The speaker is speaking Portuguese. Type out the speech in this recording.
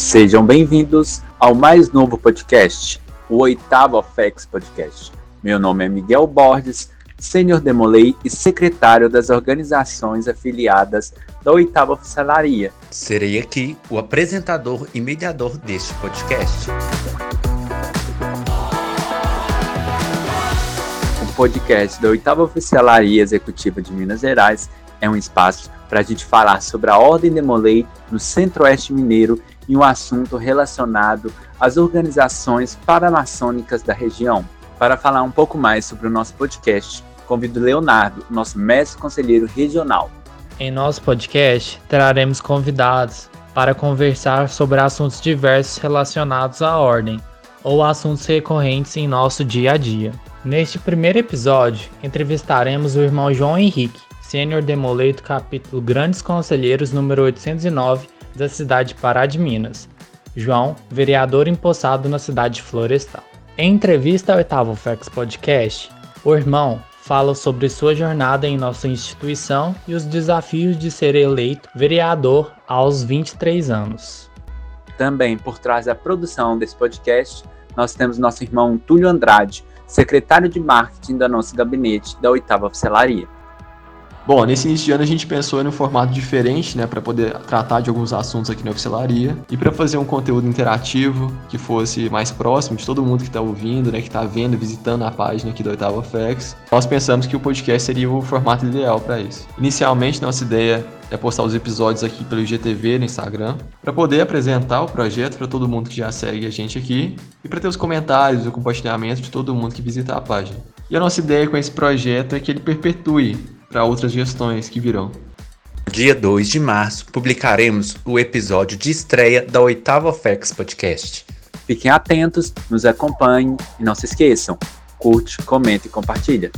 Sejam bem-vindos ao mais novo podcast, o oitavo FEX Podcast. Meu nome é Miguel Borges, sênior Demolei e secretário das organizações afiliadas da oitava oficialaria. Serei aqui o apresentador e mediador deste podcast. O podcast da oitava oficialaria executiva de Minas Gerais é um espaço para a gente falar sobre a Ordem Demolei no Centro-Oeste Mineiro e um assunto relacionado às organizações paramaçônicas da região. Para falar um pouco mais sobre o nosso podcast, convido Leonardo, nosso mestre conselheiro regional. Em nosso podcast, traremos convidados para conversar sobre assuntos diversos relacionados à ordem ou assuntos recorrentes em nosso dia a dia. Neste primeiro episódio, entrevistaremos o irmão João Henrique, sênior demoleito capítulo Grandes Conselheiros número 809 da cidade de Pará de Minas. João, vereador empossado na cidade de Florestal. Em entrevista ao oitavo FEX Podcast, o irmão fala sobre sua jornada em nossa instituição e os desafios de ser eleito vereador aos 23 anos. Também por trás da produção desse podcast, nós temos nosso irmão Túlio Andrade, secretário de marketing da nosso gabinete da oitava oficialaria. Bom, nesse início de ano a gente pensou em um formato diferente, né, para poder tratar de alguns assuntos aqui na oficialaria e para fazer um conteúdo interativo que fosse mais próximo de todo mundo que está ouvindo, né, que está vendo, visitando a página aqui do Oitava FX. Nós pensamos que o podcast seria o formato ideal para isso. Inicialmente, nossa ideia é postar os episódios aqui pelo IGTV no Instagram, para poder apresentar o projeto para todo mundo que já segue a gente aqui e para ter os comentários e o compartilhamento de todo mundo que visita a página. E a nossa ideia com esse projeto é que ele perpetue para outras gestões que virão. Dia 2 de março, publicaremos o episódio de estreia da oitava FEX Podcast. Fiquem atentos, nos acompanhem e não se esqueçam, curte, comente e compartilha.